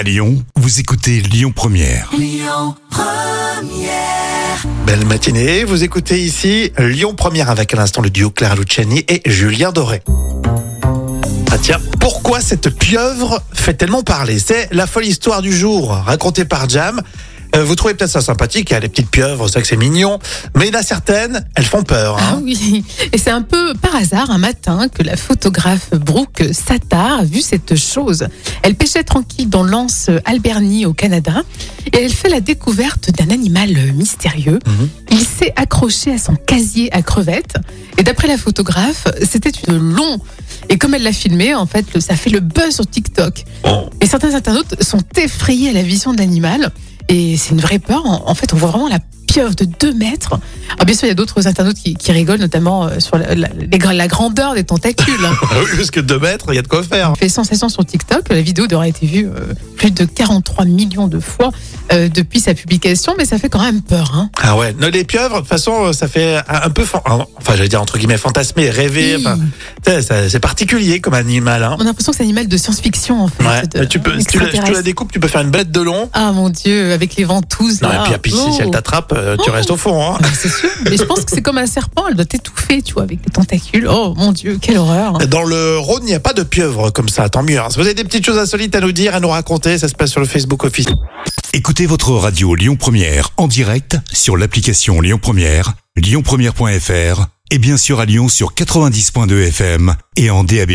À Lyon, vous écoutez Lyon Première. Belle matinée, vous écoutez ici Lyon Première avec à l'instant le duo Clara Luciani et Julien Doré. Ah tiens, pourquoi cette pieuvre fait tellement parler? C'est la folle histoire du jour, racontée par Jam. Euh, vous trouvez peut-être ça sympathique, il y a les petites pieuvres, que c'est mignon, mais il y en a certaines, elles font peur. Ah Hein oui, et c'est un peu par hasard un matin que la photographe Brooke Sattar a vu cette chose. Elle pêchait tranquille dans l'anse Alberni au Canada et elle fait la découverte d'un animal mystérieux. Mhm. Il s'est accroché à son casier à crevettes et d'après la photographe, c'était une long. Et comme elle l'a filmé, en fait, ça fait le buzz sur TikTok. Oh. Et certains internautes sont effrayés à la vision de l'animal. Et c'est une vraie peur. En fait, on voit vraiment la pieuvre de 2 mètres. Alors, bien sûr, il y a d'autres internautes qui, qui rigolent, notamment euh, sur la, grandeur des tentacules. Ah oui, Jusque 2 mètres, il y a de quoi faire. fait sensation sur TikTok. La vidéo aurait été vue euh, plus de 43 millions de fois euh, depuis sa publication, mais ça fait quand même peur. Hein. Ah ouais, non, les pieuvres, de toute façon, ça fait un un peu, enfin j'allais dire entre guillemets fantasmer, rêver, Oui. c'est particulier comme animal. Hein. On a l'impression que c'est un animal de science-fiction, en fait. Ouais, de- mais tu peux, si tu, la, si tu la extraterrestre. découpes, tu peux faire une bête de long. Ah mon Dieu, avec les ventouses. Non, là. et puis, et puis, si- si elle Oh. t'attrape, euh, tu Oh. restes au fond. Hein. Ah, C'est sûr. Mais je pense que c'est comme un serpent, elle doit t'étouffer, tu vois, avec les tentacules. Oh mon Dieu, quelle horreur. hein. Dans le Rhône, il n'y a pas de pieuvre comme ça, tant mieux. hein. Si vous avez des petites choses insolites à nous dire, à nous raconter, ça se passe sur le Facebook Office. Écoutez votre radio Lyon Première en direct sur l'application Lyon Première, lyonpremière.fr et bien sûr à Lyon sur 90.2 FM et en DAB+.